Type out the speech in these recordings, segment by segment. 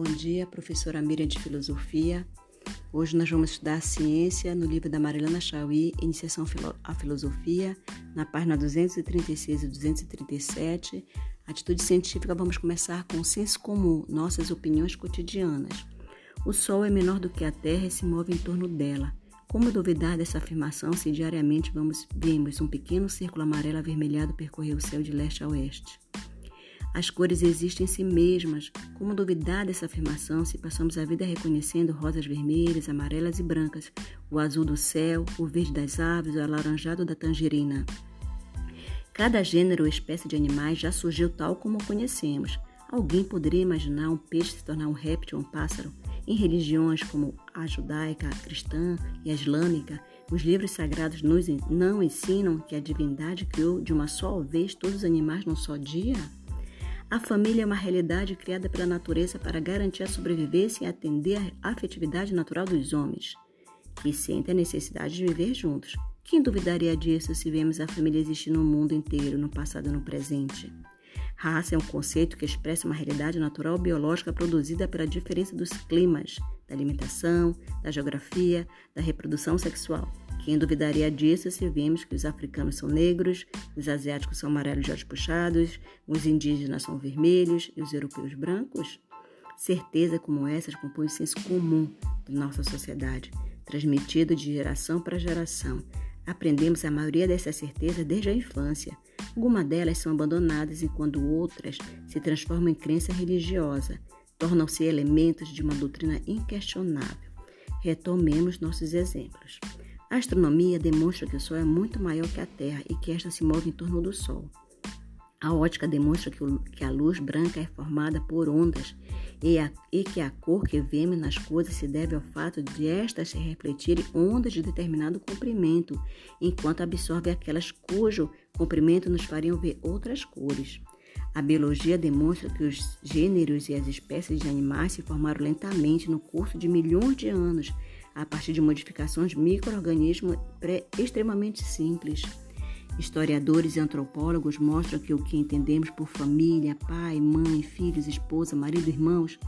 Bom dia, professora Miriam de Filosofia. Hoje nós vamos estudar ciência no livro da Marilana Chauí, Iniciação à Filosofia, na página 236 e 237. Atitude científica, vamos começar com o senso comum, nossas opiniões cotidianas. O Sol é menor do que a Terra e se move em torno dela. Como duvidar dessa afirmação se diariamente vamos, vemos um pequeno círculo amarelo avermelhado percorrer o céu de leste a oeste? As cores existem em si mesmas. Como duvidar dessa afirmação se passamos a vida reconhecendo rosas vermelhas, amarelas e brancas, o azul do céu, o verde das árvores, o alaranjado da tangerina? Cada gênero ou espécie de animais já surgiu tal como o conhecemos. Alguém poderia imaginar um peixe se tornar um réptil ou um pássaro? Em religiões como a judaica, a cristã e a islâmica, os livros sagrados nos não ensinam que a divindade criou de uma só vez todos os animais num só dia? A família é uma realidade criada pela natureza para garantir a sobrevivência e atender à afetividade natural dos homens, que sentem a necessidade de viver juntos. Quem duvidaria disso se vemos a família existir no mundo inteiro, no passado e no presente? Raça é um conceito que expressa uma realidade natural biológica produzida pela diferença dos climas, da alimentação, da geografia, da reprodução sexual. Quem duvidaria disso se vemos que os africanos são negros, os asiáticos são amarelos de olhos puxados, os indígenas são vermelhos e os europeus brancos? Certeza como essas compõe o senso comum da nossa sociedade, transmitido de geração para geração. Aprendemos a maioria dessas certezas desde a infância. Algumas delas são abandonadas enquanto outras se transformam em crença religiosa, tornam-se elementos de uma doutrina inquestionável. Retomemos nossos exemplos. A astronomia demonstra que o Sol é muito maior que a Terra e que esta se move em torno do Sol. A ótica demonstra que, o, que a luz branca é formada por ondas e, a, e, que a cor que vemos nas coisas se deve ao fato de estas refletirem ondas de determinado comprimento, enquanto absorve aquelas cujo comprimento nos fariam ver outras cores. A biologia demonstra que os gêneros e as espécies de animais se formaram lentamente no curso de milhões de anos a partir de modificações de microorganismos extremamente simples. Historiadores e antropólogos mostram que o que entendemos por família, pai, mãe, filhos, esposa, marido, irmãos,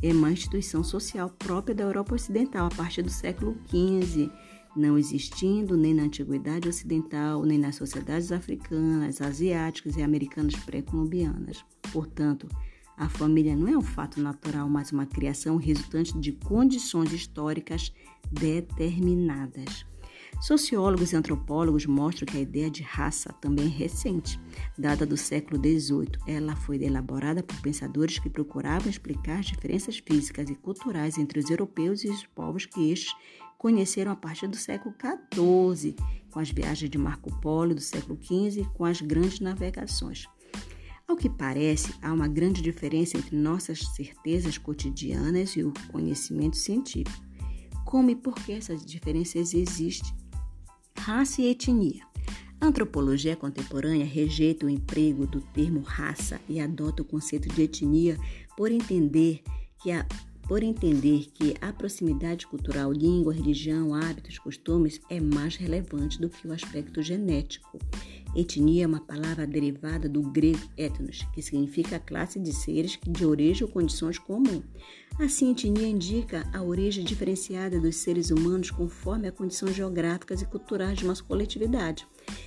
é uma instituição social própria da Europa Ocidental a partir do século XV, não existindo nem na Antiguidade Ocidental, nem nas sociedades africanas, asiáticas e americanas pré-colombianas. Portanto, a família não é um fato natural, mas uma criação resultante de condições históricas determinadas. Sociólogos e antropólogos mostram que a ideia de raça também é recente, data do século XVIII. Ela foi elaborada por pensadores que procuravam explicar as diferenças físicas e culturais entre os europeus e os povos que estes conheceram a partir do século XIV, com as viagens de Marco Polo do século XV e com as grandes navegações. Ao que parece, há uma grande diferença entre nossas certezas cotidianas e o conhecimento científico. Como e por que essas diferenças existem? Raça e etnia. A antropologia contemporânea rejeita o emprego do termo raça e adota o conceito de etnia por entender que a por entender que a proximidade cultural, língua, religião, hábitos, costumes é mais relevante do que o aspecto genético. Etnia é uma palavra derivada do grego ethnos, que significa classe de seres de origem ou condições comum. Assim, etnia indica a origem diferenciada dos seres humanos conforme as condições geográficas e culturais de uma coletividade,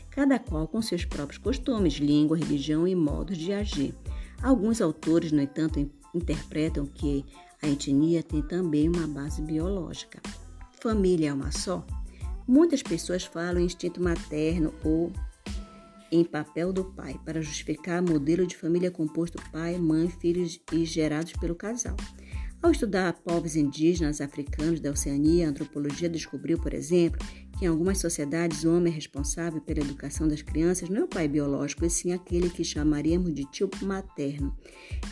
cada qual com seus próprios costumes, língua, religião e modos de agir. Alguns autores, no entanto, interpretam que a etnia tem também uma base biológica. Família é uma só? Muitas pessoas falam em instinto materno ou em papel do pai para justificar o modelo de família composto pai, mãe, filhos e gerados pelo casal. Ao estudar povos indígenas africanos da Oceania, a antropologia descobriu, por exemplo, que em algumas sociedades o homem é responsável pela educação das crianças não é o pai biológico, e sim aquele que chamaríamos de tio materno.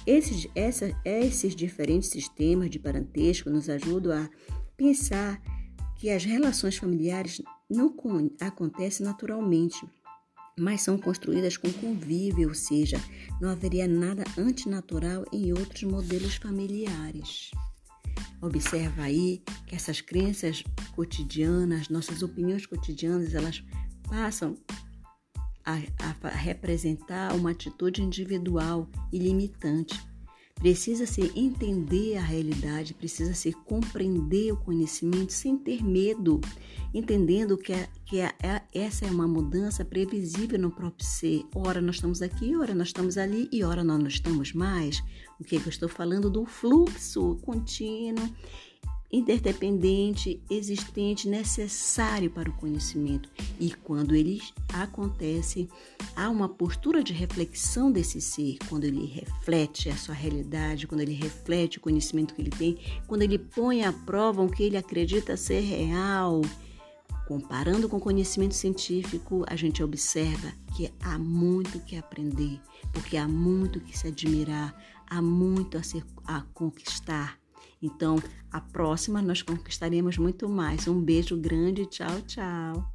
Esses, essa, esses diferentes sistemas de parentesco nos ajudam a pensar que as relações familiares não acontecem naturalmente mas são construídas com convívio, ou seja, não haveria nada antinatural em outros modelos familiares. Observa aí que essas crenças cotidianas, nossas opiniões cotidianas, elas passam a, a representar uma atitude individual e limitante. Precisa-se entender a realidade, precisa-se compreender o conhecimento sem ter medo, entendendo que, a, que a, a, essa é uma mudança previsível no próprio ser. Ora nós estamos aqui, ora nós estamos ali e ora nós não estamos mais. O que, é que eu estou falando do fluxo contínuo interdependente, existente, necessário para o conhecimento. E quando eles acontecem, há uma postura de reflexão desse ser, quando ele reflete a sua realidade, quando ele reflete o conhecimento que ele tem, quando ele põe à prova o que ele acredita ser real. Comparando com o conhecimento científico, a gente observa que há muito que aprender, porque há muito que se admirar, há muito a, ser, a conquistar então, a próxima nós conquistaremos muito mais. Um beijo grande, tchau, tchau.